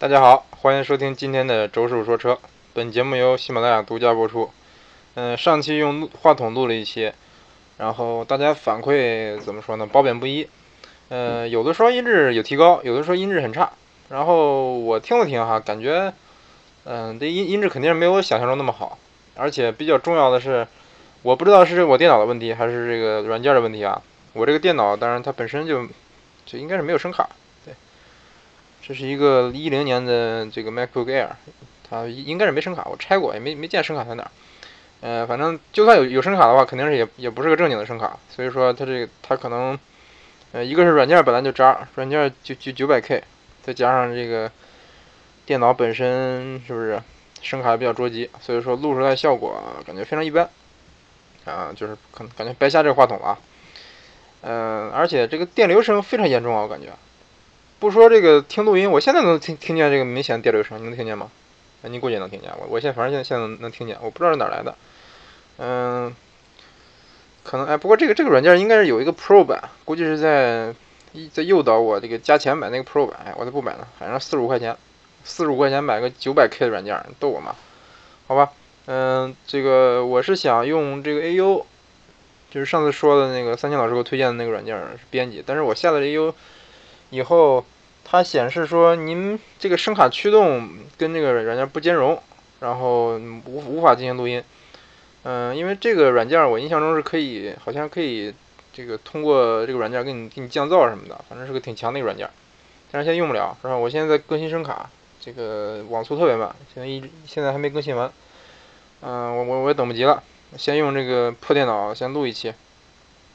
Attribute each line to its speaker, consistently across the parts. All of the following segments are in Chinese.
Speaker 1: 大家好，欢迎收听今天的周师傅说车。本节目由喜马拉雅独家播出。嗯，上期用话筒录了一期，然后大家反馈怎么说呢？褒贬不一。嗯，有的说音质有提高，有的说音质很差。然后我听了听哈，感觉，嗯，这音音质肯定是没有我想象中那么好。而且比较重要的是，我不知道是我电脑的问题还是这个软件的问题啊。我这个电脑当然它本身就就应该是没有声卡。这是一个一零年的这个 MacBook Air，它应该是没声卡，我拆过也没没见声卡在哪儿。呃，反正就算有有声卡的话，肯定是也也不是个正经的声卡。所以说它这个它可能，呃，一个是软件本来就渣，软件就就九百 K，再加上这个电脑本身是不是声卡比较捉急，所以说录出来效果感觉非常一般。啊，就是可能感觉白瞎这个话筒了。嗯，而且这个电流声非常严重啊，我感觉。不说这个听录音，我现在能听听见这个明显的电流声，你能听见吗？啊，你估计能听见。我我现在反正现在现在能听见，我不知道是哪来的。嗯，可能哎，不过这个这个软件应该是有一个 Pro 版，估计是在在诱导我这个加钱买那个 Pro 版。哎，我才不买呢，反正四十五块钱，四十五块钱买个九百 K 的软件，逗我吗？好吧，嗯，这个我是想用这个 AU，就是上次说的那个三千老师给我推荐的那个软件编辑，但是我下了 AU。以后它显示说您这个声卡驱动跟这个软件不兼容，然后无无法进行录音。嗯，因为这个软件我印象中是可以，好像可以这个通过这个软件给你给你降噪什么的，反正是个挺强的一个软件。但是现在用不了，是吧？我现在在更新声卡，这个网速特别慢，现在一直现在还没更新完。嗯，我我我也等不及了，先用这个破电脑先录一期。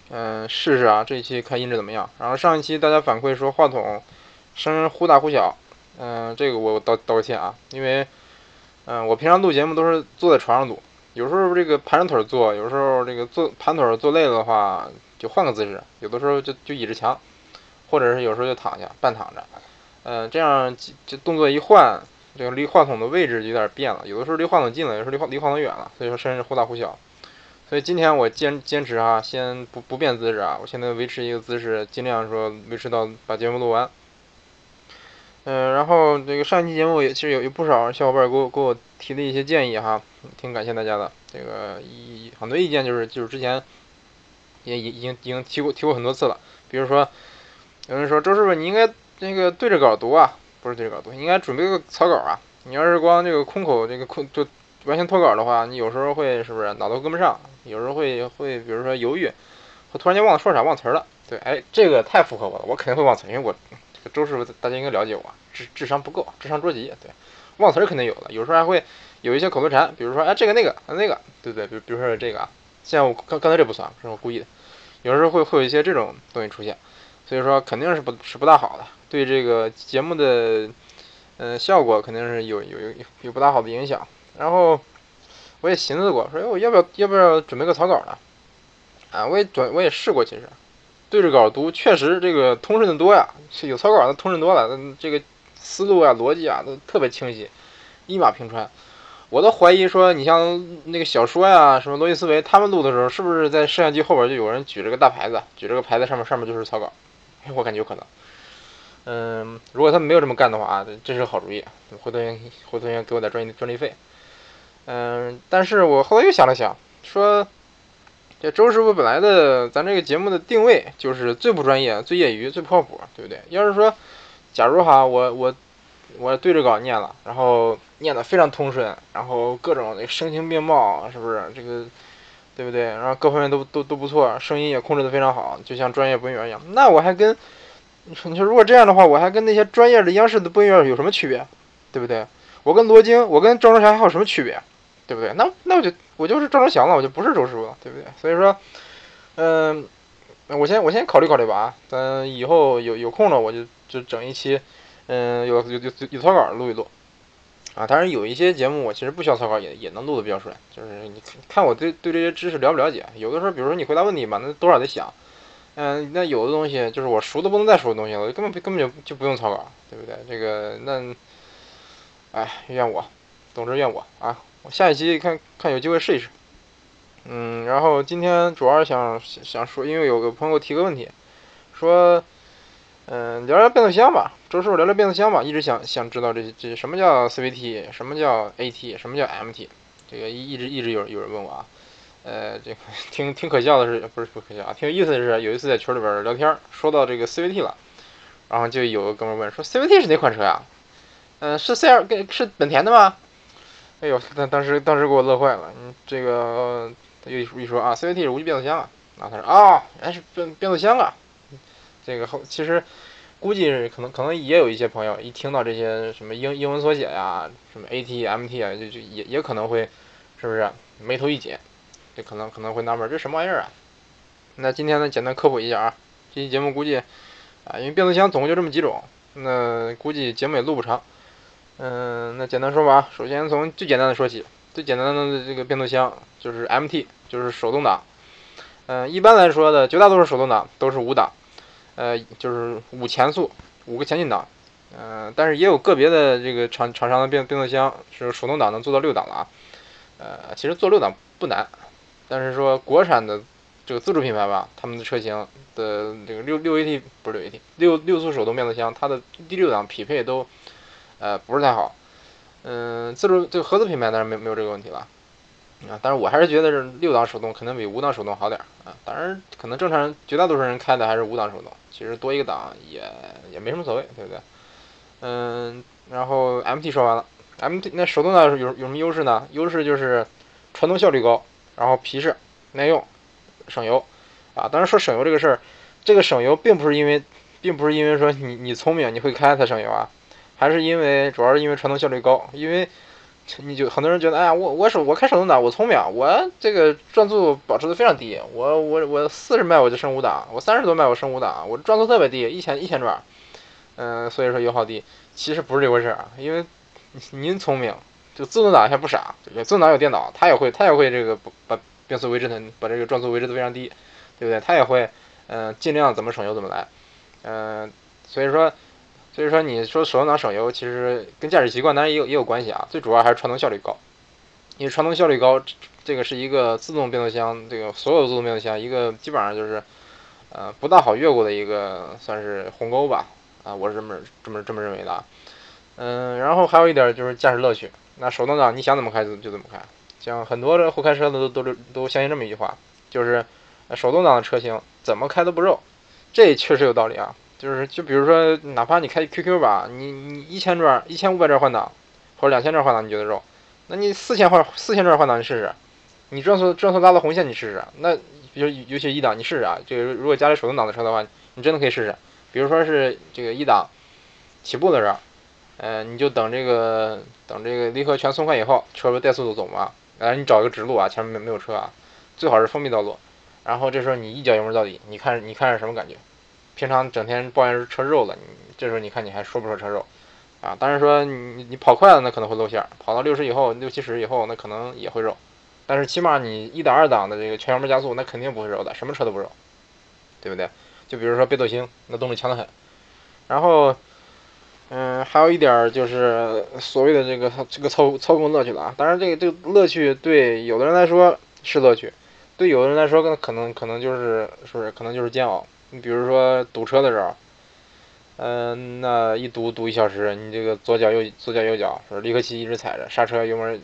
Speaker 1: 嗯，试试啊，这一期看音质怎么样？然后上一期大家反馈说话筒声音忽大忽小，嗯，这个我道道个歉啊，因为嗯，我平常录节目都是坐在床上录，有时候这个盘着腿坐，有时候这个坐盘腿坐累了的话就换个姿势，有的时候就就倚着墙，或者是有时候就躺下半躺着，嗯，这样就动作一换，这个离话筒的位置有点变了，有的时候离话筒近了，有时候离话离话筒远了，所以说声音忽大忽小。所以今天我坚坚持啊，先不不变姿势啊，我现在维持一个姿势，尽量说维持到把节目录完。嗯，然后这个上一期节目也其实有有不少小伙伴给我给我提的一些建议哈，挺感谢大家的。这个一很多意见就是就是之前也已已经已经提过提过很多次了，比如说有人说周师傅你应该那个对着稿读啊，不是对着稿读，应该准备个草稿啊。你要是光这个空口这个空就完全脱稿的话，你有时候会是不是脑子跟不上？有时候会会，比如说犹豫，会突然间忘了说啥，忘词儿了。对，哎，这个太符合我了，我肯定会忘词，因为我这个周师傅大家应该了解我，智智商不够，智商捉急。对，忘词儿肯定有的，有时候还会有一些口头禅，比如说哎这个那个那个，对不对？比比如说这个啊，像我刚刚才这不算，是我故意的。有时候会会有一些这种东西出现，所以说肯定是不是不大好的，对这个节目的嗯效果肯定是有有有有不大好的影响。然后。我也寻思过，说哎，我要不要要不要准备个草稿呢？啊，我也准我也试过，其实对着稿读确实这个通顺的多呀，有草稿的通顺多了，这个思路啊、逻辑啊都特别清晰，一马平川。我都怀疑说，你像那个小说呀，什么逻辑思维，他们录的时候是不是在摄像机后边就有人举着个大牌子，举着个牌子上面上面就是草稿？我感觉有可能。嗯，如果他们没有这么干的话啊，这是个好主意，回头回头给我点专专利费。嗯，但是我后来又想了想，说这周师傅本来的咱这个节目的定位就是最不专业、最业余、最不靠谱，对不对？要是说，假如哈，我我我对着稿念了，然后念的非常通顺，然后各种那声情并茂，是不是这个，对不对？然后各方面都都都不错，声音也控制的非常好，就像专业播音员一样。那我还跟你说，你说如果这样的话，我还跟那些专业的央视的播音员有什么区别？对不对？我跟罗京，我跟赵忠祥还有什么区别？对不对？那那我就我就是赵忠祥了，我就不是周师傅了，对不对？所以说，嗯，我先我先考虑考虑吧啊，咱以后有有空了我就就整一期，嗯，有有有有草稿录一录，啊，当然有一些节目我其实不需要草稿也也能录的比较顺，就是你看我对对这些知识了不了解？有的时候比如说你回答问题嘛，那多少得想，嗯，那有的东西就是我熟的不能再熟的东西了，根本根本就就不用草稿，对不对？这个那，哎，怨我，总之怨我啊。下一期看看有机会试一试，嗯，然后今天主要是想想说，因为有个朋友提个问题，说，嗯，聊聊变速箱吧，周师傅聊聊变速箱吧，一直想想知道这这什么叫 CVT，什么叫 AT，什么叫 MT，这个一一直一直有有人问我啊，呃，这个挺挺可笑的是，不是不可笑啊，挺有意思的是，有一次在群里边聊天，说到这个 CVT 了，然后就有个哥们问说 CVT 是哪款车呀？嗯，是 C 二跟是本田的吗？哎呦，当当时当时给我乐坏了，嗯，这个又一说啊，CVT 是无级变速箱啊，然后他说啊，原来是变变速箱啊。这个后其实估计可能可能也有一些朋友一听到这些什么英英文缩写呀，什么 AT MT 啊，就就也也可能会是不是眉头一紧，就可能可能会纳闷这什么玩意儿啊？那今天呢简单科普一下啊，这期节目估计啊，因为变速箱总共就这么几种，那估计节目也录不长。嗯，那简单说吧，首先从最简单的说起，最简单的这个变速箱就是 MT，就是手动挡。嗯，一般来说的绝大多数手动挡都是五档。呃，就是五前速，五个前进档，嗯，但是也有个别的这个厂厂商的变变速箱是手动挡能做到六档了啊，呃，其实做六档不难，但是说国产的这个自主品牌吧，他们的车型的这个六六 AT 不是六 AT 六六速手动变速箱，它的第六档匹配都呃不是太好，嗯，自主这个合资品牌当然没没有这个问题了。啊，但是我还是觉得是六档手动肯定比五档手动好点啊。当然，可能正常人绝大多数人开的还是五档手动，其实多一个档也也没什么所谓，对不对？嗯，然后 MT 说完了，MT 那手动挡有有什么优势呢？优势就是传动效率高，然后皮实耐用，省油啊。当然说省油这个事儿，这个省油并不是因为，并不是因为说你你聪明你会开才省油啊，还是因为主要是因为传动效率高，因为。你就很多人觉得，哎呀，我我手我开手动挡，我聪明，我这个转速保持的非常低，我我我四十迈我就升五档，我三十多迈我升五档，我转速特别低，一千一千转，嗯，所以说油耗低，其实不是这回事啊，因为您聪明，就自动挡还不傻，自动挡有电脑，它也会它也会这个把变速维持的把这个转速维持的非常低，对不对？它也会嗯尽量怎么省油怎么来，嗯，所以说。所以说，你说手动挡省油，其实跟驾驶习惯当然也有也有关系啊。最主要还是传动效率高，因为传动效率高，这个是一个自动变速箱，这个所有自动变速箱一个基本上就是，呃，不大好越过的一个算是鸿沟吧。啊，我是这么这么这么认为的。嗯，然后还有一点就是驾驶乐趣。那手动挡你想怎么开就就怎么开，像很多的会开车的都都都相信这么一句话，就是手动挡的车型怎么开都不肉。这确实有道理啊。就是，就比如说，哪怕你开 QQ 吧，你你一千转、一千五百转换挡，或者两千转换挡，你觉得肉？那你四千换四千转换挡，你试试。你转速转速拉到红线，你试试。那比如尤其一档，你试试啊。这个如果家里手动挡的车的话，你真的可以试试。比如说是这个一档起步的时候，嗯，你就等这个等这个离合全松开以后，车不带速度走嘛？然后你找一个直路啊，前面没没有车啊，最好是封闭道路。然后这时候你一脚油门到底，你看你看是什么感觉？平常整天抱怨车肉了，你这时候你看你还说不说车肉啊？当然说你你跑快了那可能会露馅儿，跑到六十以后六七十以后那可能也会肉，但是起码你一档二档的这个全油门加速那肯定不会肉的，什么车都不肉，对不对？就比如说北斗星那动力强得很，然后嗯还有一点就是所谓的这个这个操操控乐趣了啊，当然这个这个乐趣对有的人来说是乐趣，对有的人来说可能可能就是是不是可能就是煎熬。你比如说堵车的时候，嗯，那一堵堵一小时，你这个左脚右左脚右脚，说离合器一直踩着，刹车油门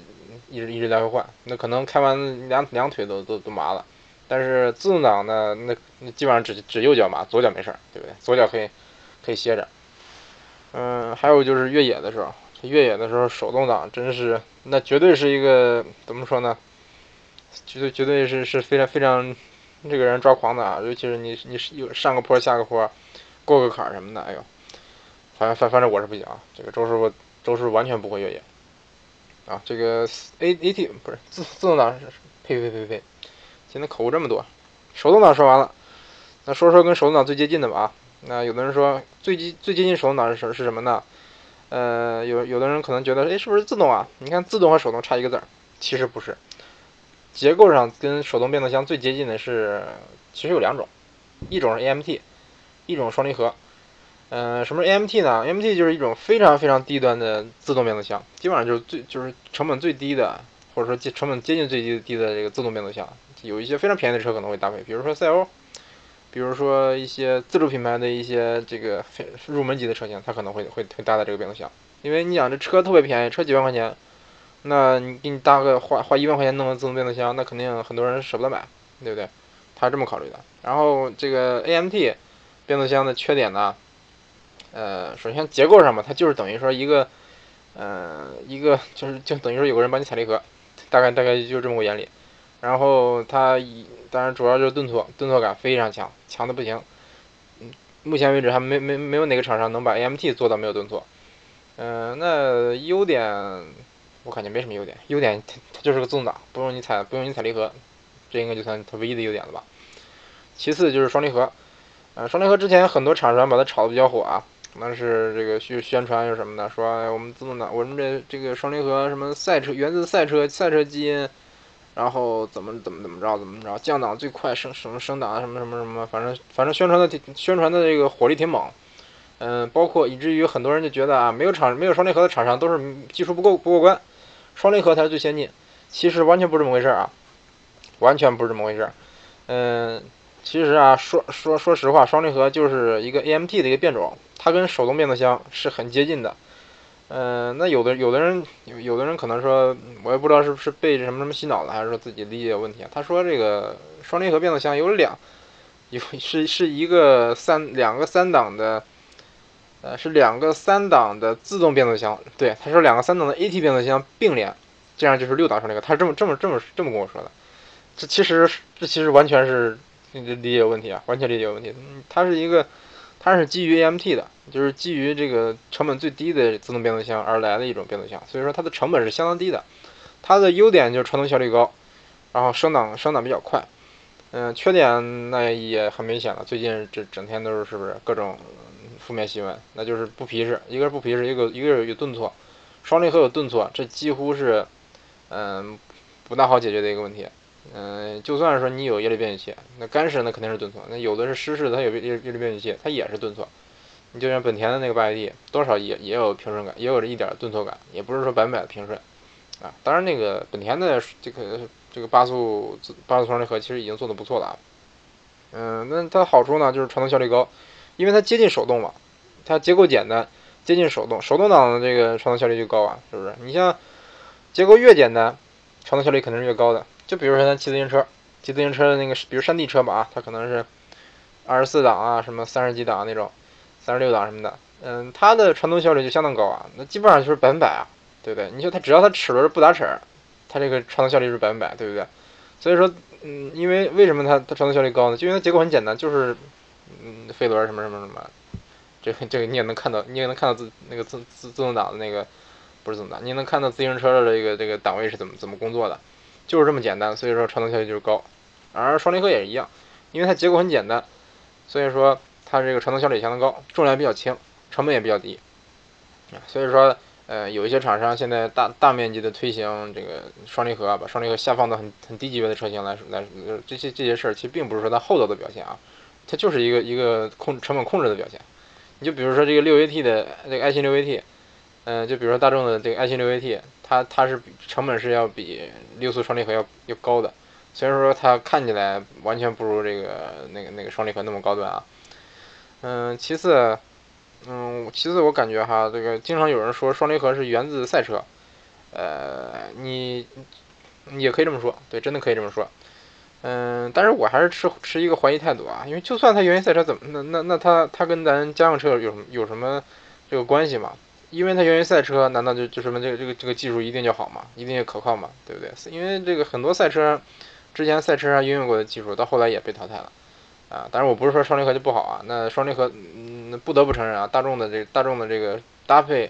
Speaker 1: 一直一直来回换，那可能开完两两腿都都都麻了。但是自动挡呢，那那基本上只只右脚麻，左脚没事儿，对不对？左脚可以可以歇着。嗯，还有就是越野的时候，越野的时候手动挡真是那绝对是一个怎么说呢？绝对绝对是是非常非常。这个人抓狂的啊，尤其是你你有上个坡下个坡，过个坎什么的，哎呦，反正反反正我是不行啊。这个周师傅周师傅完全不会越野啊。这个 A A T 不是自自动挡，呸呸呸呸！今天口误这么多，手动挡说完了，那说说跟手动挡最接近的吧啊。那有的人说最接最接近手动挡是是什么呢？呃，有有的人可能觉得，哎，是不是自动啊？你看自动和手动差一个字儿，其实不是。结构上跟手动变速箱最接近的是，其实有两种，一种是 AMT，一种双离合。嗯，什么是 AMT 呢？AMT 就是一种非常非常低端的自动变速箱，基本上就是最就是成本最低的，或者说接成本接近最低低的这个自动变速箱。有一些非常便宜的车可能会搭配，比如说赛欧，比如说一些自主品牌的一些这个入门级的车型，它可能会会会搭载这个变速箱，因为你想这车特别便宜，车几万块钱，那你给你搭个花花一万块钱弄个自动变速箱，那肯定很多人舍不得买，对不对？他是这么考虑的。然后这个 AMT 变速箱的缺点呢，呃，首先结构上嘛，它就是等于说一个，呃，一个就是就等于说有个人帮你踩离合，大概大概就这么个原理。然后它一当然主要就是顿挫，顿挫感非常强，强的不行。嗯，目前为止还没没没有哪个厂商能把 AMT 做到没有顿挫。嗯，那优点我感觉没什么优点，优点它它就是个自动挡，不用你踩不用你踩离合，这应该就算它唯一的优点了吧。其次就是双离合，呃，双离合之前很多厂商把它炒的比较火啊，那是这个宣宣传又什么的，说我们自动挡，我们这这个双离合什么赛车源自赛车赛车基因。然后怎么怎么怎么着怎么着降档最快升什么升档什么什么什么，反正反正宣传的宣传的这个火力挺猛，嗯，包括以至于很多人就觉得啊，没有厂没有双离合的厂商都是技术不够不过关，双离合才是最先进。其实完全不是这么回事啊，完全不是这么回事。嗯，其实啊，说说说实话，双离合就是一个 AMT 的一个变种，它跟手动变速箱是很接近的。嗯，那有的有的人有有的人可能说，我也不知道是不是被什么什么洗脑了，还是说自己理解有问题啊？他说这个双离合变速箱有两，有是是一个三两个三档的，呃，是两个三档的自动变速箱。对，它是两个三档的 AT 变速箱并联，这样就是六档双离合。他是这么这么这么这么跟我说的。这其实这其实完全是理解有问题啊，完全理解问题。它是一个。它是基于 AMT 的，就是基于这个成本最低的自动变速箱而来的一种变速箱，所以说它的成本是相当低的。它的优点就是传动效率高，然后升档升档比较快。嗯，缺点那也很明显了，最近这整天都是是不是各种负面新闻？那就是不皮实，一个是不皮实，一个一个是有顿挫，双离合有顿挫，这几乎是嗯不大好解决的一个问题。嗯，就算是说你有液力变矩器，那干式那肯定是顿挫。那有的是湿式，它有液液力变矩器，它也是顿挫。你就像本田的那个八 AT，多少也也有平顺感，也有这一点顿挫感，也不是说百分百的平顺啊。当然，那个本田的这个这个八速八速双离合其实已经做的不错了。嗯，那它好处呢，就是传动效率高，因为它接近手动嘛，它结构简单，接近手动，手动挡的这个传动效率就高啊，是不是？你像结构越简单，传动效率肯定是越高的。就比如说咱骑自行车，骑自行车的那个，比如山地车吧啊，它可能是二十四档啊，什么三十几档那种，三十六档什么的，嗯，它的传动效率就相当高啊，那基本上就是百分百啊，对不对？你说它只要它齿轮不打齿，它这个传动效率是百分百，对不对？所以说，嗯，因为为什么它它传动效率高呢？就因为它结构很简单，就是嗯，飞轮什么什么什么，这这个你也能看到，你也能看到自那个自自自动挡的那个不是自动挡，你能看到自行车的这个这个档位是怎么怎么工作的。就是这么简单，所以说传动效率就是高，而双离合也是一样，因为它结构很简单，所以说它这个传动效率相当高，重量比较轻，成本也比较低，所以说呃有一些厂商现在大大面积的推行这个双离合，把双离合下放到很很低级别的车型来来，这些这些事儿其实并不是说它厚道的表现啊，它就是一个一个控成本控制的表现，你就比如说这个六 AT 的这个爱信六 AT，嗯，就比如说大众的这个爱信六 AT。它它是成本是要比六速双离合要要高的，虽然说它看起来完全不如这个那个那个双离合那么高端啊。嗯，其次，嗯，其次我感觉哈，这个经常有人说双离合是源自赛车，呃，你也可以这么说，对，真的可以这么说。嗯，但是我还是持持一个怀疑态度啊，因为就算它源于赛车，怎么那那那它它跟咱家用车有什么有什么这个关系吗？因为它源于赛车，难道就就什么这个这个这个技术一定就好吗？一定就可靠吗？对不对？因为这个很多赛车之前赛车上应用过的技术，到后来也被淘汰了啊。当然，我不是说双离合就不好啊。那双离合，嗯，不得不承认啊，大众的这大众的这个搭配，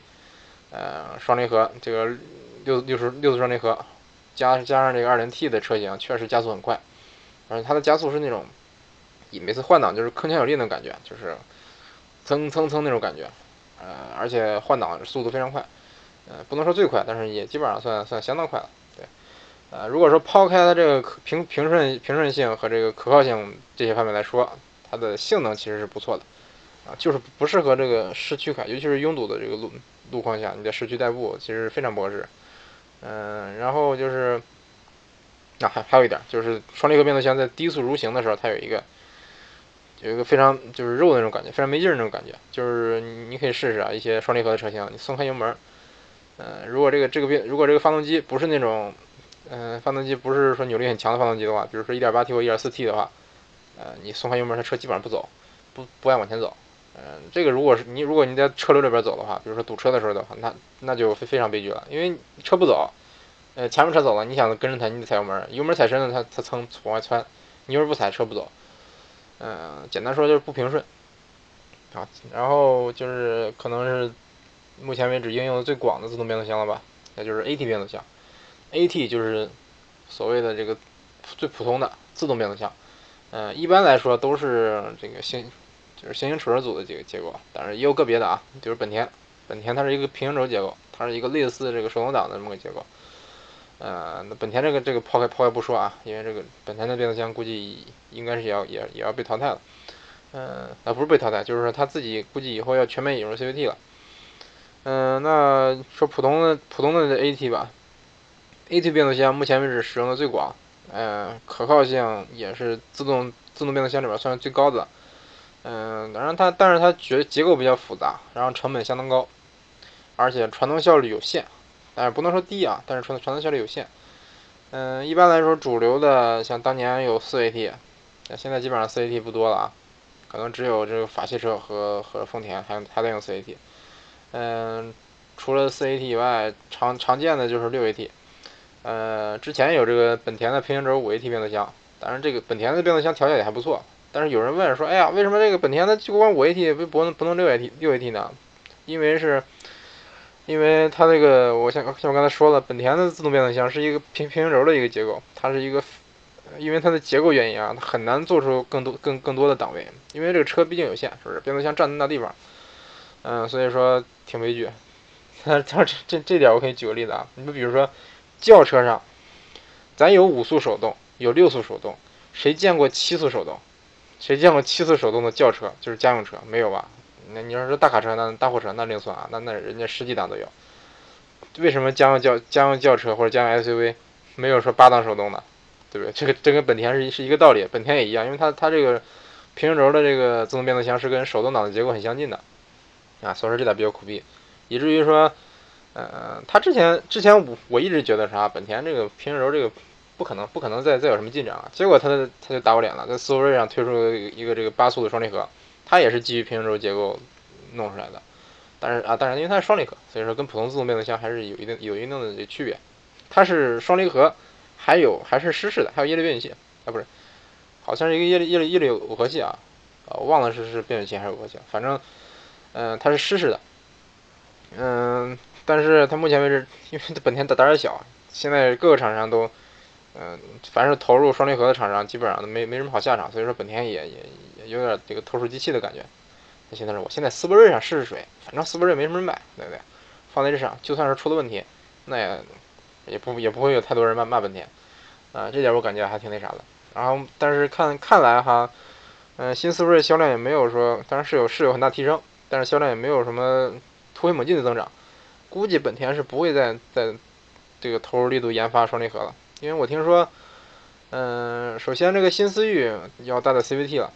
Speaker 1: 呃，双离合这个六六十六速双离合，加加上这个二零 T 的车型，确实加速很快，而且它的加速是那种，你每次换挡就是铿锵有力那种感觉，就是蹭蹭蹭那种感觉。呃，而且换挡速度非常快，呃，不能说最快，但是也基本上算算相当快了。对，呃，如果说抛开它这个平平顺平顺性和这个可靠性这些方面来说，它的性能其实是不错的，啊，就是不适合这个市区开，尤其是拥堵的这个路路况下，你在市区代步其实非常不合适。嗯，然后就是，啊，还还有一点就是双离合变速箱在低速蠕行的时候，它有一个。有一个非常就是肉的那种感觉，非常没劲儿那种感觉。就是你可以试试啊，一些双离合的车型，你松开油门，呃，如果这个这个变，如果这个发动机不是那种，嗯，发动机不是说扭力很强的发动机的话，比如说 1.8T 或 1.4T 的话，呃，你松开油门，它车基本上不走，不不爱往前走。嗯，这个如果是你如果你在车流里边走的话，比如说堵车的时候的话，那那就非非常悲剧了，因为车不走，呃，前面车走了，你想跟着它，你得踩油门，油门踩深了，它它蹭往外窜，你要是不踩，车不走。嗯，简单说就是不平顺，啊，然后就是可能是目前为止应用的最广的自动变速箱了吧，那就是 AT 变速箱，AT 就是所谓的这个最普通的自动变速箱，嗯，一般来说都是这个星就是行星齿轮组的这个结构，当然也有个别的啊，就是本田，本田它是一个平行轴结构，它是一个类似这个手动挡的这么个结构。呃，那本田这个这个抛开抛开不说啊，因为这个本田的变速箱估计应该是要也也要被淘汰了。嗯，那不是被淘汰，就是说他自己估计以后要全面引入 CVT 了。嗯，那说普通的普通的 AT 吧，AT 变速箱目前为止使用的最广，嗯，可靠性也是自动自动变速箱里边算是最高的。嗯，当然它但是它结结构比较复杂，然后成本相当高，而且传动效率有限。但是不能说低啊，但是传传动效率有限。嗯，一般来说，主流的像当年有四 AT，那现在基本上四 AT 不多了啊，可能只有这个法系车和和丰田还还在用四 AT。嗯，除了四 AT 以外，常常见的就是六 AT。呃，之前有这个本田的平行轴五 AT 变速箱，当然这个本田的变速箱调教也还不错。但是有人问说，哎呀，为什么这个本田的就光五 AT 不不能不能六 AT 六 AT 呢？因为是。因为它那个，我像像我刚才说了，本田的自动变速箱是一个平平行轴的一个结构，它是一个，因为它的结构原因啊，它很难做出更多更更多的档位，因为这个车毕竟有限，是不是？变速箱占那地方，嗯，所以说挺悲剧。它它这这这点我可以举个例子啊，你们比如说轿车上，咱有五速手动，有六速手动，谁见过七速手动？谁见过七速手动的轿车？就是家用车，没有吧？那你要是大卡车，那大货车那另算啊，那那人家十几档都有。为什么家用轿家用轿车或者家用 SUV 没有说八档手动的，对不对？这个这跟本田是是一个道理，本田也一样，因为它它这个平行轴的这个自动变速箱是跟手动挡的结构很相近的啊，所以说这点比较苦逼，以至于说，呃，他之前之前我我一直觉得啥，本田这个平行轴这个不可能不可能再再有什么进展了，结果他他就打我脸了，在斯铂瑞上推出一个这个八速的双离合。它也是基于平行轴结构弄出来的，但是啊，但是因为它是双离合，所以说跟普通自动变速箱还是有一定有一定的区别。它是双离合，还有还是湿式的，还有液力变矩器啊，不是，好像是一个液力液力液力耦合器啊，啊，我忘了是是变矩器还是耦合器，反正，嗯，它是湿式的，嗯，但是它目前为止，因为本田胆胆儿小，现在各个厂商都。嗯，凡是投入双离合的厂商，基本上都没没什么好下场，所以说本田也也也有点这个投鼠忌器的感觉。那现在是我现在斯铂瑞上试试水，反正斯铂瑞没什么人买，对不对？放在这上，就算是出了问题，那也也不也不会有太多人骂骂本田。啊，这点我感觉还挺那啥的。然后，但是看看来哈，嗯，新斯铂瑞销量也没有说，当然是有是有很大提升，但是销量也没有什么突飞猛进的增长。估计本田是不会再再这个投入力度研发双离合了。因为我听说，嗯，首先这个新思域要带的 CVT 了，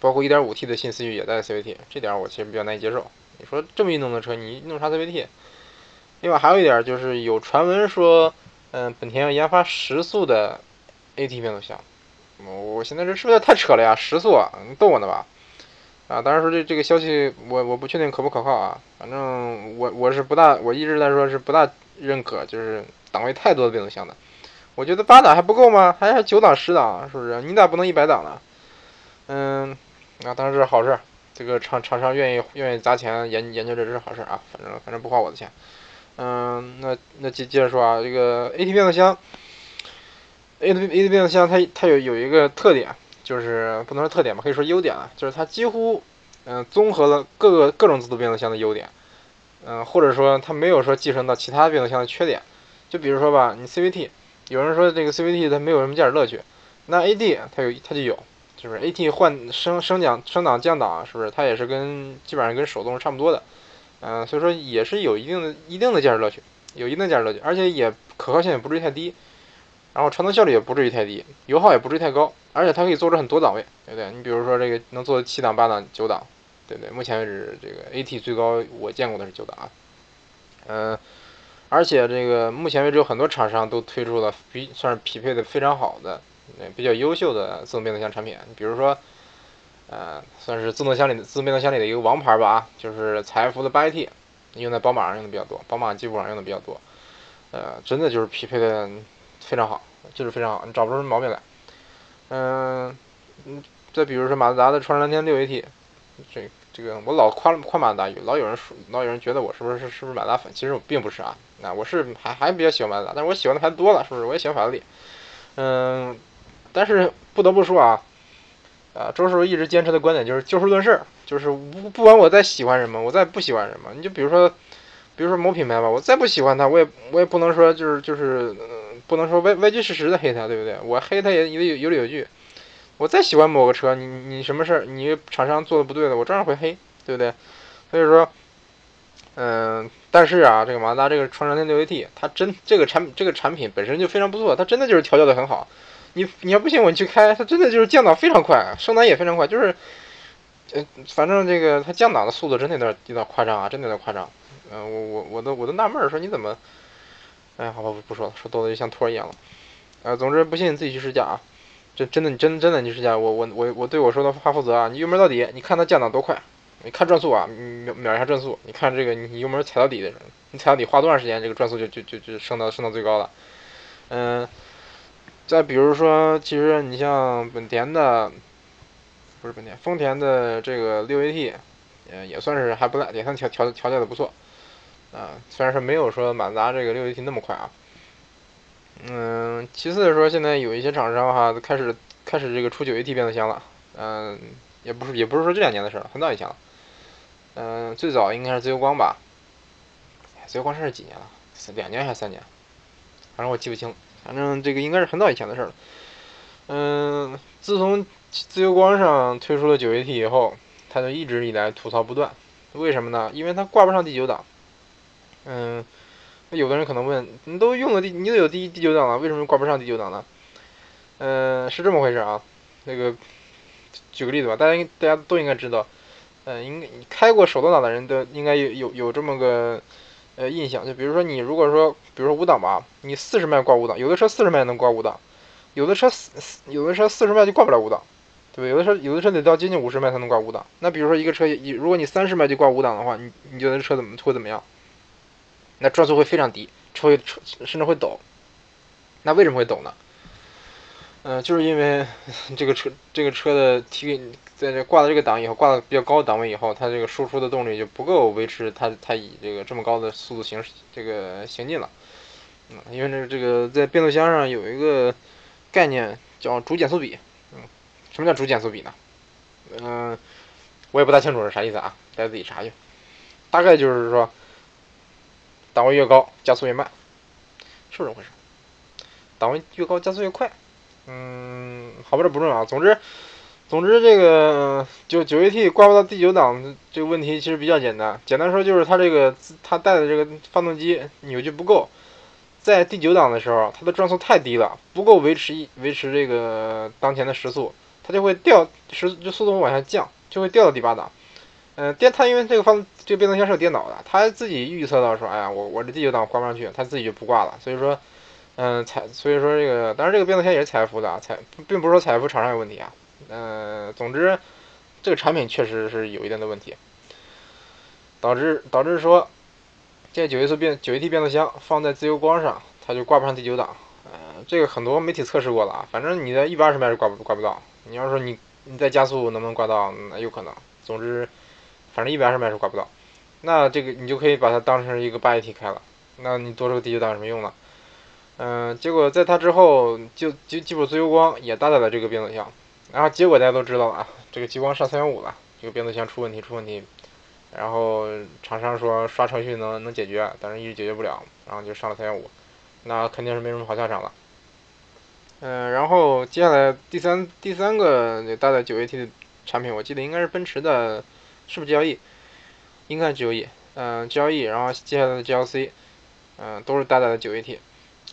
Speaker 1: 包括 1.5T 的新思域也带 CVT，这点我其实比较难以接受。你说这么运动的车，你弄啥 CVT？另外还有一点就是有传闻说，嗯，本田要研发十速的 AT 变速箱。我现在这是不是太扯了呀？十速，啊你逗我呢吧？啊，当然说这这个消息我我不确定可不可靠啊。反正我我是不大，我一直来说是不大认可，就是档位太多的变速箱的。我觉得八档还不够吗？还是九档、十档，是不是？你咋不能一百档呢？嗯，啊，当然是好事，这个厂厂商愿意愿意砸钱研研究这，是好事啊。反正反正不花我的钱。嗯，那那接接着说啊，这个 AT 变速箱，AT AT 变速箱它它有有一个特点，就是不能说特点吧，可以说优点啊，就是它几乎嗯综合了各个各种自动变速箱的优点，嗯，或者说它没有说继承到其他变速箱的缺点。就比如说吧，你 CVT。有人说这个 CVT 它没有什么驾驶乐趣，那 AD 它有它就有，是不是 AT 换升升降升档降档，是不是它也是跟基本上跟手动是差不多的，嗯，所以说也是有一定的一定的驾驶乐趣，有一定的驾驶乐趣，而且也可靠性也不至于太低，然后传动效率也不至于太低，油耗也不至于太高，而且它可以做出很多档位，对不对？你比如说这个能做七档、八档、九档，对不对？目前为止，这个 AT 最高我见过的是九档啊。嗯，而且这个目前为止有很多厂商都推出了比算是匹配的非常好的、比较优秀的自动变速箱产品。比如说，呃，算是自动箱里的自动变速箱里的一个王牌吧啊，就是采孚的八 AT，用在宝马上用的比较多，宝马、吉普上用的比较多。呃，真的就是匹配的非常好，就是非常好，你找不出什么毛病来。嗯，嗯，再比如说马自达的创世蓝天六 AT，这这个我老夸夸马自达，老有人说，老有人觉得我是不是是不是马自达粉？其实我并不是啊，那我是还还比较喜欢马自达，但是我喜欢的牌子多了，是不是？我也喜欢法拉利，嗯，但是不得不说啊，啊，周师傅一直坚持的观点就是就事论事，就是不不管我再喜欢什么，我再不喜欢什么，你就比如说，比如说某品牌吧，我再不喜欢它，我也我也不能说就是就是。不能说歪歪曲事实的黑它，对不对？我黑它也有有有理有据。我再喜欢某个车，你你什么事儿？你厂商做的不对的，我照样会黑，对不对？所以说，嗯，但是啊，这个马自达这个创世蓝天六 AT，它真这个产这个产品本身就非常不错，它真的就是调教的很好。你你要不信我，你去开，它真的就是降档非常快，升档也非常快，就是，呃，反正这个它降档的速度真的有点有点夸张啊，真的有点夸张。嗯，我我我都我都纳闷儿，说你怎么？哎，好吧，不不说了，说多了就像托儿一样了。啊，总之不信你自己去试驾啊！真的，你真真的你是这样，我我我我对我说的话负责啊！你油门到底，你看它降档多快，你看转速啊，秒秒一下转速，你看这个你油门踩到底的时候，你踩到底花多长时间，这个转速就就就就升到升到最高了。嗯，再比如说，其实你像本田的，不是本田，丰田的这个六 AT，呃，也算是还不赖，也算调调调教的不错。啊，虽然说没有说马自达这个六 AT 那么快啊，嗯，其次说现在有一些厂商哈开始开始这个出九 AT 变速箱了，嗯，也不是也不是说这两年的事了，很早以前了，嗯，最早应该是自由光吧，自由光是几年了？两年还是三年？反正我记不清，反正这个应该是很早以前的事了，嗯，自从自由光上推出了九 AT 以后，他就一直以来吐槽不断，为什么呢？因为它挂不上第九档。嗯，那有的人可能问，你都用了第，你都有第第九档了，为什么挂不上第九档呢？嗯，是这么回事啊。那个，举个例子吧，大家大家都应该知道，嗯，应该开过手动挡的人都应该有有有这么个呃印象，就比如说你如果说，比如说五档吧，你四十迈挂五档，有的车四十迈能挂五档，有的车四有的车四十迈就挂不了五档，对不对？有的车有的车得到接近五十迈才能挂五档。那比如说一个车，如果你三十迈就挂五档的话，你你觉得这车怎么会怎么样？那转速会非常低，车会车甚至会抖。那为什么会抖呢？嗯，就是因为 这个车这个车的提在这挂了这个档以后，挂了比较高的档位以后，它这个输出的动力就不够维持它它以这个这么高的速度行这个行进了。嗯，因为这这个在变速箱上有一个概念叫主减速比。嗯，什么叫主减速比呢？嗯，我也不大清楚是啥意思啊，大家自己查去。大概就是说。档位越高，加速越慢，是不这么回事？档位越高，加速越快。嗯，好吧，这不重要。总之，总之这个就九 AT 挂不到第九档这个问题其实比较简单。简单说就是它这个它带的这个发动机扭矩不够，在第九档的时候，它的转速太低了，不够维持一维持这个当前的时速，它就会掉时就速度往下降，就会掉到第八档。嗯，电它因为这个方这个变速箱是有电脑的，它自己预测到说，哎呀，我我这第九档挂不上去，它自己就不挂了。所以说，嗯，采所以说这个，当然这个变速箱也是采孚的，采并不是说采孚厂商有问题啊。嗯，总之这个产品确实是有一定的问题，导致导致说，这九 A 速变九 AT 变速箱放在自由光上，它就挂不上第九档。嗯，这个很多媒体测试过了啊，反正你在一百二十迈是挂不挂不到。你要说你你在加速能不能挂到，那有可能。总之。反正一百二十迈是挂不到，那这个你就可以把它当成一个八 AT 开了，那你多出个第九档有什么用呢？嗯，结果在它之后，就就基本自由光也搭载了这个变速箱，然后结果大家都知道了啊，这个极光上三幺五了，这个变速箱出问题出问题，然后厂商说刷程序能能解决，但是一直解决不了，然后就上了三幺五，那肯定是没什么好下场了。嗯，然后接下来第三第三个搭载九 AT 的产品，我记得应该是奔驰的。是不是 GLE？应该是 GLE，嗯，GLE，然后接下来的 GLC，嗯，都是搭载的九 AT。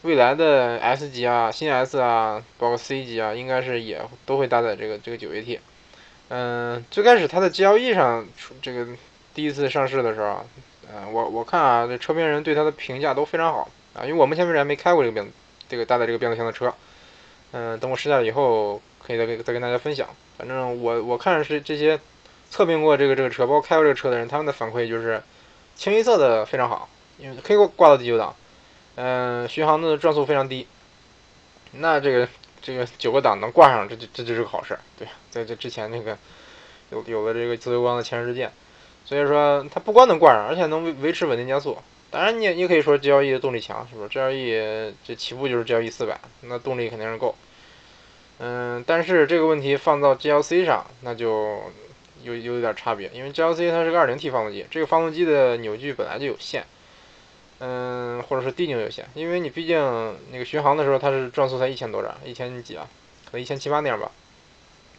Speaker 1: 未来的 S 级啊、新 S 啊，包括 C 级啊，应该是也都会搭载这个这个九 AT。嗯，最开始它的 GLE 上出这个第一次上市的时候，嗯，我我看啊，这车评人对它的评价都非常好啊，因为我目前为止还没开过这个变这个搭载这个变速箱的车。嗯，等我试驾了以后，可以再跟再跟大家分享。反正我我看是这些测评过这个这个车，包括开过这个车的人，他们的反馈就是清一色的非常好，因为可以挂挂到第九档。嗯，巡航的转速非常低，那这个这个九个档能挂上，这就这就是个好事儿。对，在这之前那个有有了这个自由光的前置件，所以说它不光能挂上，而且能维维持稳定加速。当然，你也你可以说 GLE 的动力强，是不是？GLE 这起步就是 GLE 四百，那动力肯定是够。嗯，但是这个问题放到 GLC 上，那就有有点差别，因为 GLC 它是个 2.0T 发动机，这个发动机的扭矩本来就有限，嗯，或者是低扭有限，因为你毕竟那个巡航的时候它是转速才一千多转，一千几啊，可能一千七八那样吧，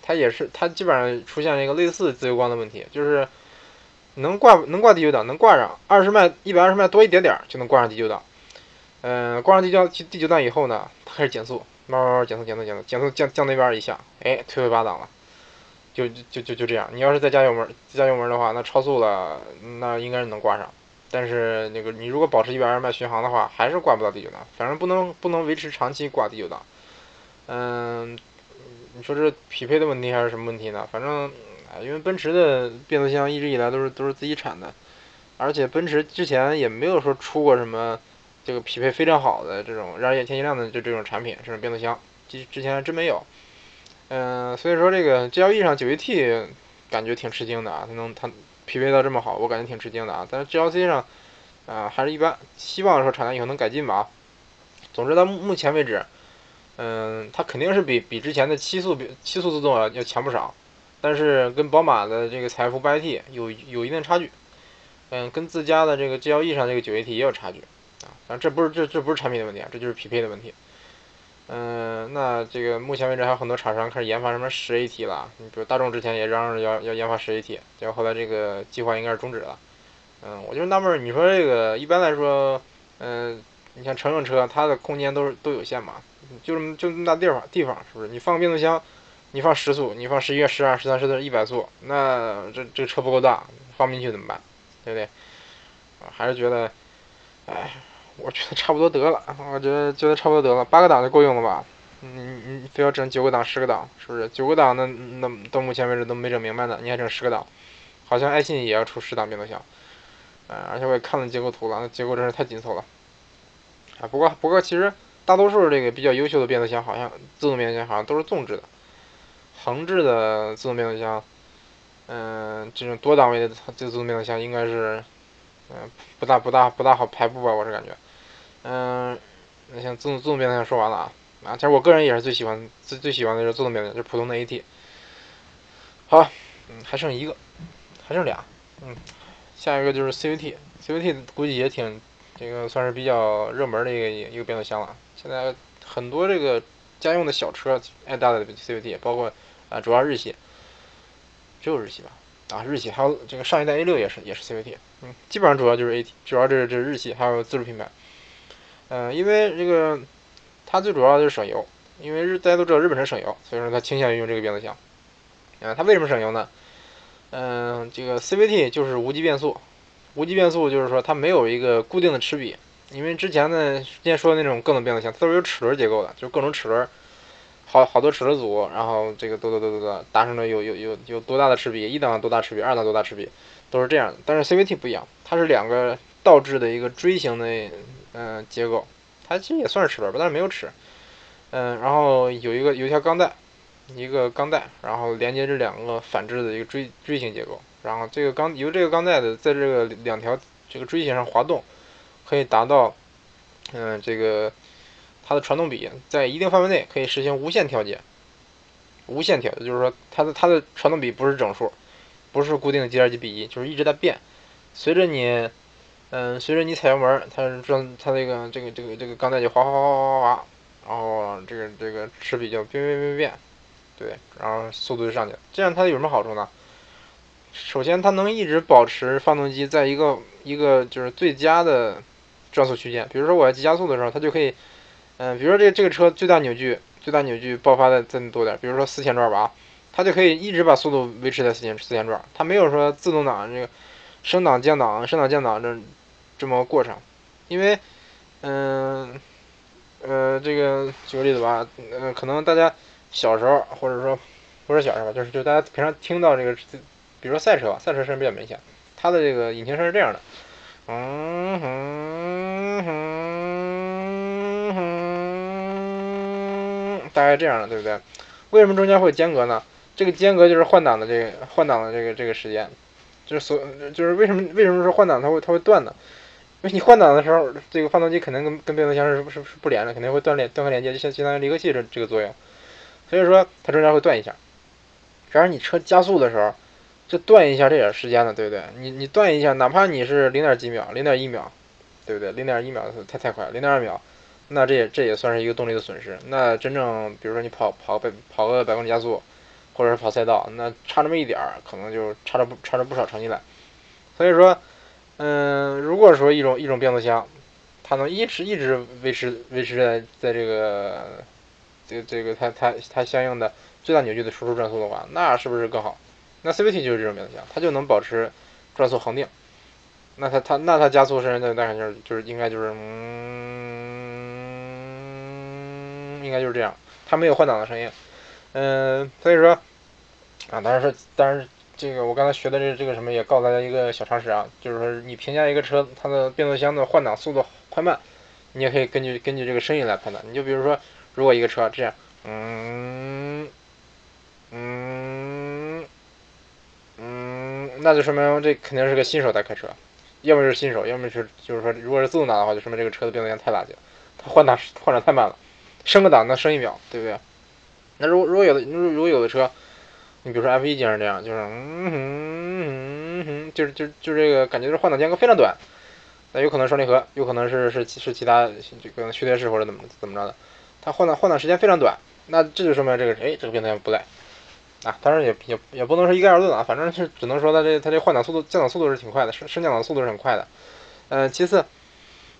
Speaker 1: 它也是它基本上出现了一个类似自由光的问题，就是。能挂能挂第九档，能挂上二十迈一百二十迈多一点点就能挂上第九档。嗯，挂上第九第九档以后呢，它开始减速，慢慢慢减速减速减速减速降降那边一下，哎，退回八档了，就就就就这样。你要是再加油门加油门的话，那超速了，那应该是能挂上。但是那个你如果保持一百二十迈巡航的话，还是挂不到第九档，反正不能不能维持长期挂第九档。嗯，你说这匹配的问题还是什么问题呢？反正。啊，因为奔驰的变速箱一直以来都是都是自己产的，而且奔驰之前也没有说出过什么这个匹配非常好的这种让人眼前一亮的就这种产品，这种变速箱，之之前真没有。嗯，所以说这个 GLE 上 9AT 感觉挺吃惊的啊，它能它匹配到这么好，我感觉挺吃惊的啊。但是 GLC 上啊还是一般，希望说厂家以后能改进吧。总之到目前为止，嗯，它肯定是比比之前的七速比七速自动要要强不少。但是跟宝马的这个财富八 AT 有有一定差距，嗯，跟自家的这个 GLE 上这个九 AT 也有差距，啊，反正这不是这这不是产品的问题啊，这就是匹配的问题。嗯，那这个目前为止还有很多厂商开始研发什么十 AT 了，你比如大众之前也嚷嚷要要研发十 AT，结果后来这个计划应该是终止了。嗯，我就纳闷，你说这个一般来说，嗯，你像乘用车它的空间都是都有限嘛，就这么就这么大地方地方是不是？你放变速箱。你放十速，你放十一、十二、十三、十四、一百速，那这这个车不够大，放不进去怎么办？对不对？啊，还是觉得，哎，我觉得差不多得了，我觉得觉得差不多得了，八个档就够用了吧？你你非要整九个档、十个档，是不是？九个档那那到目前为止都没整明白呢，你还整十个档？好像爱信也要出十档变速箱，啊，而且我也看了结构图了，那结构真是太紧凑了。啊，不过不过其实大多数这个比较优秀的变速箱，好像自动变速箱好像都是纵置的。横置的自动变速箱，嗯，这种多档位的这自动变速箱应该是，嗯，不大不大不大好排布吧，我是感觉，嗯，那像自动自动变速箱说完了啊，啊，其实我个人也是最喜欢最最喜欢的就是自动变速箱，就是普通的 AT。好，嗯，还剩一个，还剩俩，嗯，下一个就是 CVT，CVT 估计也挺这个算是比较热门的一个一个变速箱了，现在很多这个家用的小车爱搭的 CVT，包括。啊，主要日系，只有日系吧？啊，日系还有这个上一代 A 六也是也是 CVT，嗯，基本上主要就是 AT，主要这这日系还有自主品牌，嗯，因为这个它最主要就是省油，因为日大家都知道日本车省油，所以说它倾向于用这个变速箱。啊，它为什么省油呢？嗯，这个 CVT 就是无级变速，无级变速就是说它没有一个固定的齿比，因为之前呢之前说的那种各种变速箱它都是有齿轮结构的，就各种齿轮。好好多齿轮组，然后这个多多多多多达成了有有有有多大的齿比，一档多大齿比，二档多大齿比，都是这样的。但是 CVT 不一样，它是两个倒置的一个锥形的嗯结构，它其实也算是齿轮吧，但是没有齿。嗯，然后有一个有一条钢带，一个钢带，然后连接这两个反制的一个锥锥形结构，然后这个钢由这个钢带的在这个两条这个锥形上滑动，可以达到嗯这个。它的传动比在一定范围内可以实行无限调节，无限调，就是说它的它的传动比不是整数，不是固定的几二几比一，就是一直在变。随着你，嗯，随着你踩油门，它转它这个这个这个这个钢带就哗哗哗哗哗哗，然后这个这个齿比就变变变变，对，然后速度就上去了。这样它有什么好处呢？首先它能一直保持发动机在一个一个就是最佳的转速区间。比如说我要急加速的时候，它就可以。嗯，比如说这这个车最大扭矩最大扭矩爆发的再多点，比如说四千转吧，它就可以一直把速度维持在四千四千转，它没有说自动挡这个升档降档升档降档这这么个过程，因为嗯呃这个举个例子吧，呃可能大家小时候或者说不是小时候吧，就是就大家平常听到这个，比如说赛车吧，赛车声比较明显，它的这个引擎声是这样的，嗯哼哼哼，大概这样的，对不对？为什么中间会有间隔呢？这个间隔就是换挡的这个换挡的这个这个时间，就是所就是为什么为什么说换挡它会它会断呢？因为你换挡的时候，这个发动机肯定跟跟变速箱是是是不连的，肯定会断裂断开连接，就相相当于离合器这这个作用，所以说它中间会断一下。然而你车加速的时候，这断一下这点时间的，对不对？你你断一下，哪怕你是零点几秒、零点一秒，对不对？零点一秒太太快，零点二秒，那这也这也算是一个动力的损失。那真正比如说你跑跑百跑个百公里加速，或者是跑赛道，那差这么一点儿，可能就差着不差着不少成绩来。所以说，嗯，如果说一种一种变速箱，它能一直一直维持维持在在这个这这个它它它相应的。最大扭矩的输出转速的话，那是不是更好？那 CVT 就是这种变速箱，它就能保持转速恒定。那它它那它加速声那大概就是就是应该就是嗯，应该就是这样。它没有换挡的声音。嗯，所以说啊，当然是当然这个我刚才学的这这个什么也告诉大家一个小常识啊，就是说你评价一个车它的变速箱的换挡速度快慢，你也可以根据根据这个声音来判断。你就比如说，如果一个车这样，嗯。嗯嗯，那就说明这肯定是个新手在开车，要么是新手，要么是就是说，如果是自动挡的话，就说明这个车的变速箱太垃圾了，它换挡换挡太慢了，升个档能升一秒，对不对？那如果如果有的如如果有的车，你比如说 F 一经常这样，就是嗯哼嗯哼，就是就就这个感觉是换挡间隔非常短，那有可能双离合，有可能是是是其他这个缺电式或者怎么怎么着的，它换挡换挡时间非常短，那这就说明这个哎这个变速箱不赖。啊，当然也也也不能说一概而论啊，反正是只能说它这它这换挡速度降档速度是挺快的，升升降档速度是很快的。嗯，其次，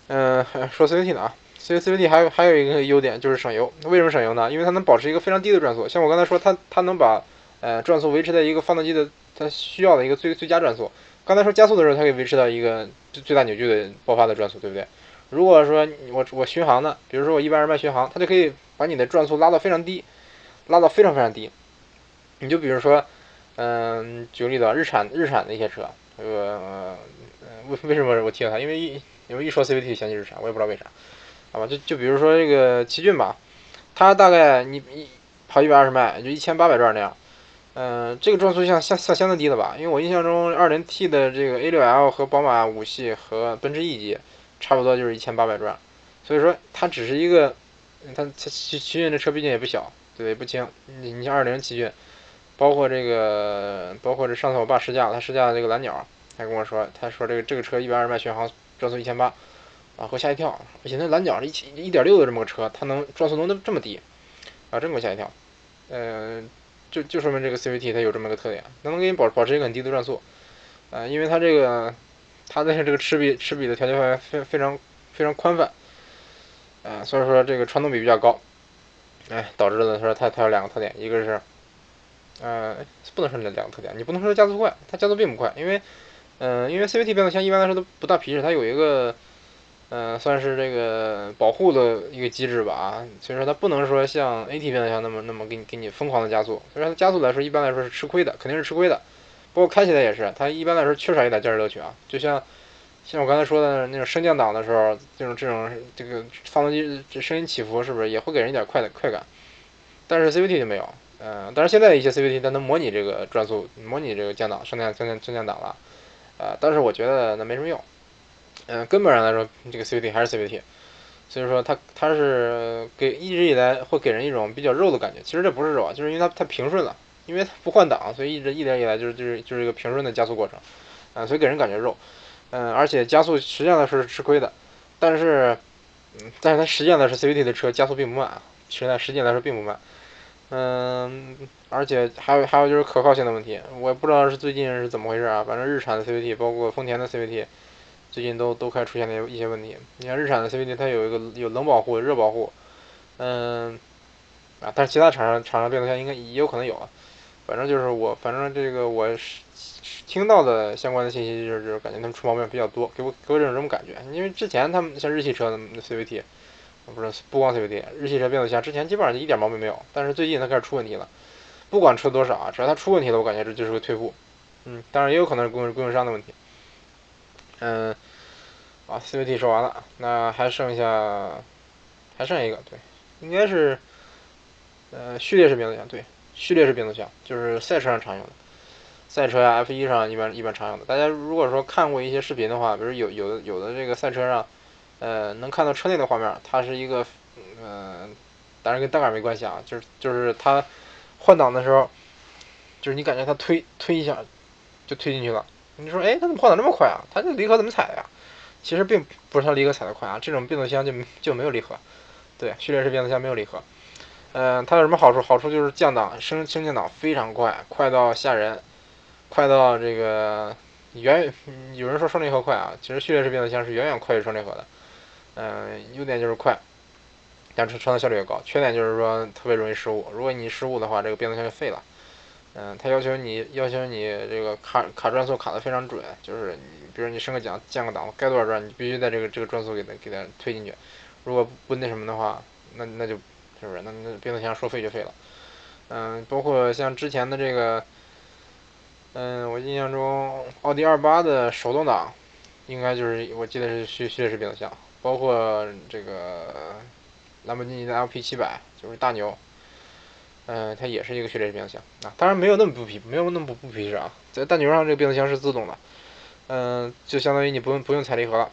Speaker 1: 嗯，说 CVT 的啊，CVT 还有还有一个优点就是省油。为什么省油呢？因为它能保持一个非常低的转速。像我刚才说，它它能把呃转速维持在一个发动机的它需要的一个最最佳转速。刚才说加速的时候，它可以维持到一个最最大扭矩的爆发的转速，对不对？如果说我我巡航呢，比如说我一百二迈巡航，它就可以把你的转速拉到非常低，拉到非常非常低。你就比如说，嗯，举个例子啊，日产日产的一些车，呃，为为什么我提到它？因为一因为一说 CVT 想起日产，我也不知道为啥，好吧？就就比如说这个奇骏吧，它大概你你跑一百二十迈，就一千八百转那样，嗯，这个转速像相算相当低的吧？因为我印象中二零 T 的这个 A6L 和宝马五系和奔驰 E 级差不多就是一千八百转，所以说它只是一个，它它奇奇骏的车毕竟也不小，对也？不轻，你你像二零奇骏。包括这个，包括这上次我爸试驾，他试驾的这个蓝鸟，他跟我说，他说这个这个车一百二十迈巡航转速一千八，啊，给我吓一跳。而且那蓝鸟是一一点六的这么个车，它能转速能这么低，啊，真给我吓一跳。嗯，就就说明这个 CVT 它有这么个特点，它能给你保保持一个很低的转速。呃，因为它这个它的这个齿比齿比的调节范围非非常非常宽泛，啊，所以说这个传动比比较高，哎，导致了说它它有两个特点，一个是。呃，不能说这两个特点，你不能说加速快，它加速并不快，因为，嗯，因为 CVT 变速箱一般来说都不大皮实，它有一个，嗯，算是这个保护的一个机制吧啊，所以说它不能说像 AT 变速箱那么那么给你给你疯狂的加速，虽然它加速来说一般来说是吃亏的，肯定是吃亏的。不过开起来也是，它一般来说缺少一点驾驶乐趣啊，就像像我刚才说的那种升降档的时候，这种这种这个发动机这声音起伏是不是也会给人一点快的快感？但是 CVT 就没有。嗯，但是现在一些 CVT 它能模拟这个转速，模拟这个降档、升降、升降、升降档了，呃，但是我觉得那没什么用。嗯，根本上来说，这个 CVT 还是 CVT，所以说它它是给一直以来会给人一种比较肉的感觉。其实这不是肉啊，就是因为它太平顺了，因为它不换挡，所以一直一直以来就是就是就是一个平顺的加速过程，啊，所以给人感觉肉。嗯，而且加速实际上来说是吃亏的，但是，嗯，但是它实际上来说 CVT 的车加速并不慢啊，实在实际来说并不慢。嗯，而且还有还有就是可靠性的问题，我也不知道是最近是怎么回事啊。反正日产的 CVT，包括丰田的 CVT，最近都都开始出现了一些问题。你看日产的 CVT，它有一个有冷保护、热保护，嗯，啊，但是其他厂商厂商变速箱应该也有可能有啊。反正就是我，反正这个我是听到的相关的信息，就是就是感觉他们出毛病比较多，给我给我这种这种感觉。因为之前他们像日系车的 CVT，不是不光 CVT，日系车变速箱之前基本上就一点毛病没有，但是最近它开始出问题了。不管出多少啊，只要它出问题了，我感觉这就是个退步。嗯，当然也有可能是供供应商的问题。嗯，啊，CVT 说完了，那还剩下还剩一个，对，应该是呃序列式变速箱，对，序列式变速箱就是赛车上常用的，赛车呀 F1 上一般一般常用的。大家如果说看过一些视频的话，比如有有的有的这个赛车上，呃，能看到车内的画面，它是一个，嗯，当然跟档杆没关系啊，就是就是它。换挡的时候，就是你感觉它推推一下就推进去了。你说，哎，它怎么换挡这么快啊？它这离合怎么踩的呀？其实并不是它离合踩的快啊，这种变速箱就就没有离合。对，序列式变速箱没有离合。嗯，它有什么好处？好处就是降档升升降档非常快，快到吓人，快到这个远有人说双离合快啊，其实序列式变速箱是远远快于双离合的。嗯，优点就是快。但是传动效率也高，缺点就是说特别容易失误。如果你失误的话，这个变速箱就废了。嗯，它要求你要求你这个卡卡转速卡的非常准，就是你比如你升个降降个档，该多少转你必须在这个这个转速给它给它推进去。如果不那什么的话，那那就是不是那那变速箱说废就废了。嗯，包括像之前的这个，嗯，我印象中奥迪二八的手动挡应该就是我记得是序序列式变速箱，包括这个。兰博基尼的 LP 七百就是大牛，嗯，它也是一个序列式变速箱啊，当然没有那么不皮，没有那么不不皮实啊。在大牛上这个变速箱是自动的，嗯，就相当于你不用不用踩离合了。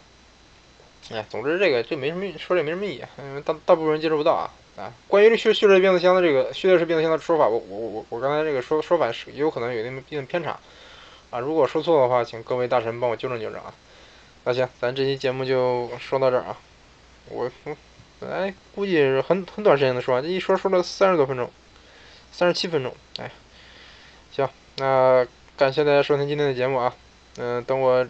Speaker 1: 哎，总之这个这没什么说这没什么意义，因为大大部分人接触不到啊啊。关于这序序列变速箱的这个序列式变速箱的说法，我我我我刚才这个说说法是有可能有那么一定偏差啊。如果说错的话，请各位大神帮我纠正纠正啊。那行，咱这期节目就说到这儿啊，我我。本来估计是很很短时间的说完，这一说说了三十多分钟，三十七分钟，哎，行，那感谢大家收听今天的节目啊，嗯，等我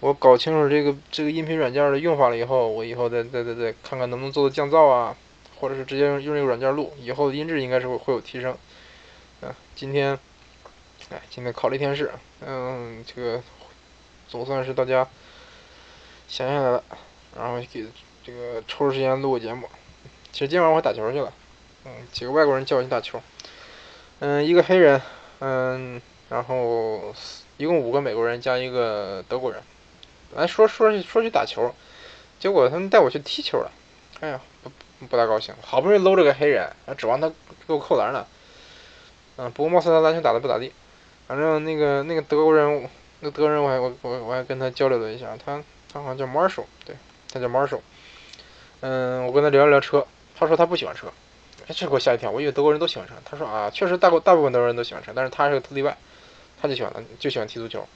Speaker 1: 我搞清楚这个这个音频软件的用法了以后，我以后再再再再看看能不能做到降噪啊，或者是直接用用这个软件录，以后音质应该是会会有提升，啊，今天，哎，今天考了一天试，嗯，这个总算是大家闲下来了，然后给。这个抽出时间录个节目，其实今天晚上我打球去了，几个外国人叫我去打球，嗯，一个黑人，嗯，然后一共五个美国人加一个德国人，来说说说去打球，结果他们带我去踢球了，哎呀，不不大高兴，好不容易搂着个黑人，还指望他给我扣篮呢，嗯，不过貌似他篮球打的不咋地，反正那个那个德国人，那德国人我还我我我还跟他交流了一下，他他好像叫 Marshall，对，他叫 Marshall。嗯，我跟他聊了聊车，他说他不喜欢车，这给我吓一跳，我以为德国人都喜欢车。他说啊，确实大部大部分德国人都喜欢车，但是他是个特例外，他就喜欢就喜欢踢足球。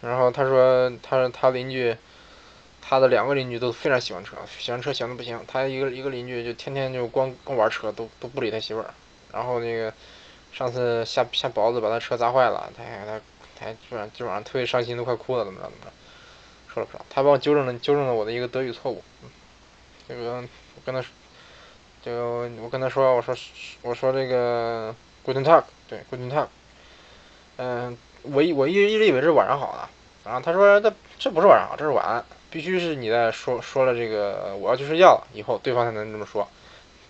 Speaker 1: 然后他说，他说他邻居，他的两个邻居都非常喜欢车，喜欢车喜欢的不行。他一个一个邻居就天天就光光玩车，都都不理他媳妇儿。然后那个上次下下雹子把他车砸坏了，他还他他基本上基本上特别伤心，都快哭了，怎么着怎么着，说了不少。他帮我纠正了纠正了我的一个德语错误。这个我跟他，就我跟他说，我说我说这个 Guten Tag，对 Guten Tag，嗯，我一我一直一直以为是晚上好呢，然后他说这这不是晚上好，这是晚安，必须是你在说说了这个我要去睡觉了以后，对方才能这么说，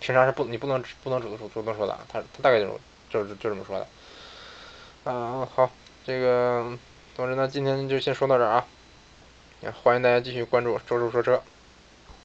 Speaker 1: 平常是不你不能不能主动主动说的，他他大概就是就就这么说的，嗯好，这个总之呢今天就先说到这儿啊，欢迎大家继续关注周周说车。